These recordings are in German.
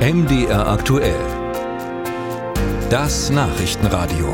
MDR aktuell. Das Nachrichtenradio.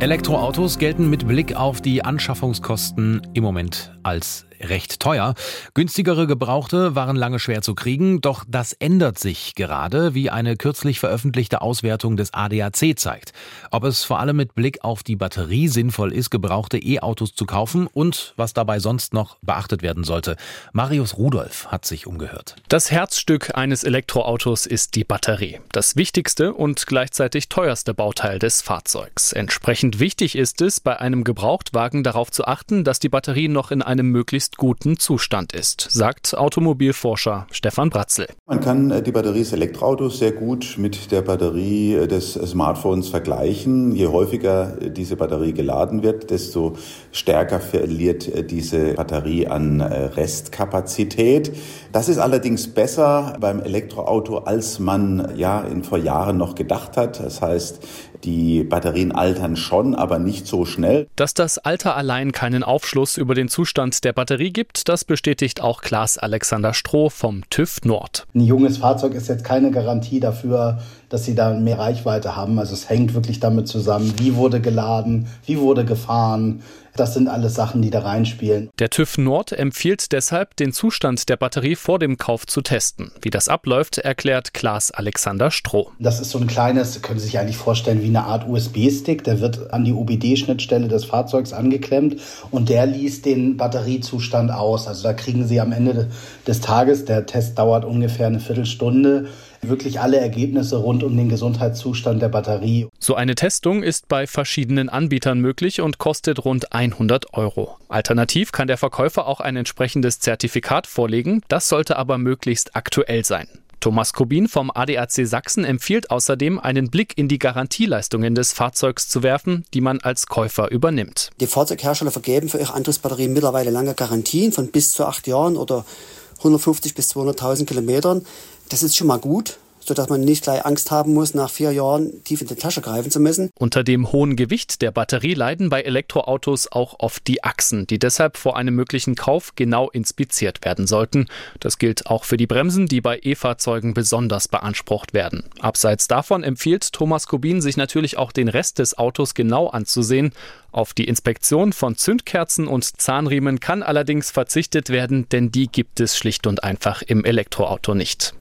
Elektroautos gelten mit Blick auf die Anschaffungskosten im Moment als recht teuer. Günstigere Gebrauchte waren lange schwer zu kriegen, doch das ändert sich gerade, wie eine kürzlich veröffentlichte Auswertung des ADAC zeigt. Ob es vor allem mit Blick auf die Batterie sinnvoll ist, gebrauchte E-Autos zu kaufen und was dabei sonst noch beachtet werden sollte. Marius Rudolph hat sich umgehört. Das Herzstück eines Elektroautos ist die Batterie. Das wichtigste und gleichzeitig teuerste Bauteil des Fahrzeugs. Entsprechend wichtig ist es, bei einem Gebrauchtwagen darauf zu achten, dass die Batterie noch in einem möglichst guten Zustand ist, sagt Automobilforscher Stefan Bratzel. Man kann äh, die Batterie des Elektroautos sehr gut mit der Batterie äh, des Smartphones vergleichen. Je häufiger äh, diese Batterie geladen wird, desto stärker verliert diese Batterie an Restkapazität. Das ist allerdings besser beim Elektroauto, als man ja in vor Jahren noch gedacht hat. Das heißt, die Batterien altern schon, aber nicht so schnell. Dass das Alter allein keinen Aufschluss über den Zustand der Batterie gibt, das bestätigt auch Klaas Alexander Stroh vom TÜV Nord. Ein junges Fahrzeug ist jetzt keine Garantie dafür, dass sie da mehr Reichweite haben. Also es hängt wirklich damit zusammen, wie wurde geladen, wie wurde gefahren, das sind alles Sachen, die da reinspielen. Der TÜV Nord empfiehlt deshalb, den Zustand der Batterie vor dem Kauf zu testen. Wie das abläuft, erklärt Klaas Alexander Stroh. Das ist so ein kleines, können Sie sich eigentlich vorstellen, wie eine Art USB-Stick. Der wird an die OBD-Schnittstelle des Fahrzeugs angeklemmt und der liest den Batteriezustand aus. Also da kriegen Sie am Ende des Tages, der Test dauert ungefähr eine Viertelstunde, wirklich alle Ergebnisse rund um den Gesundheitszustand der Batterie. So eine Testung ist bei verschiedenen Anbietern möglich und kostet rund 100 Euro. Alternativ kann der Verkäufer auch ein entsprechendes Zertifikat vorlegen, das sollte aber möglichst aktuell sein. Thomas Kubin vom ADAC Sachsen empfiehlt außerdem, einen Blick in die Garantieleistungen des Fahrzeugs zu werfen, die man als Käufer übernimmt. Die Fahrzeughersteller vergeben für ihre Antriebsbatterien mittlerweile lange Garantien von bis zu acht Jahren oder 150 bis 200.000 Kilometern. Das ist schon mal gut sodass man nicht gleich Angst haben muss, nach vier Jahren tief in die Tasche greifen zu müssen. Unter dem hohen Gewicht der Batterie leiden bei Elektroautos auch oft die Achsen, die deshalb vor einem möglichen Kauf genau inspiziert werden sollten. Das gilt auch für die Bremsen, die bei E-Fahrzeugen besonders beansprucht werden. Abseits davon empfiehlt Thomas Kubin, sich natürlich auch den Rest des Autos genau anzusehen. Auf die Inspektion von Zündkerzen und Zahnriemen kann allerdings verzichtet werden, denn die gibt es schlicht und einfach im Elektroauto nicht.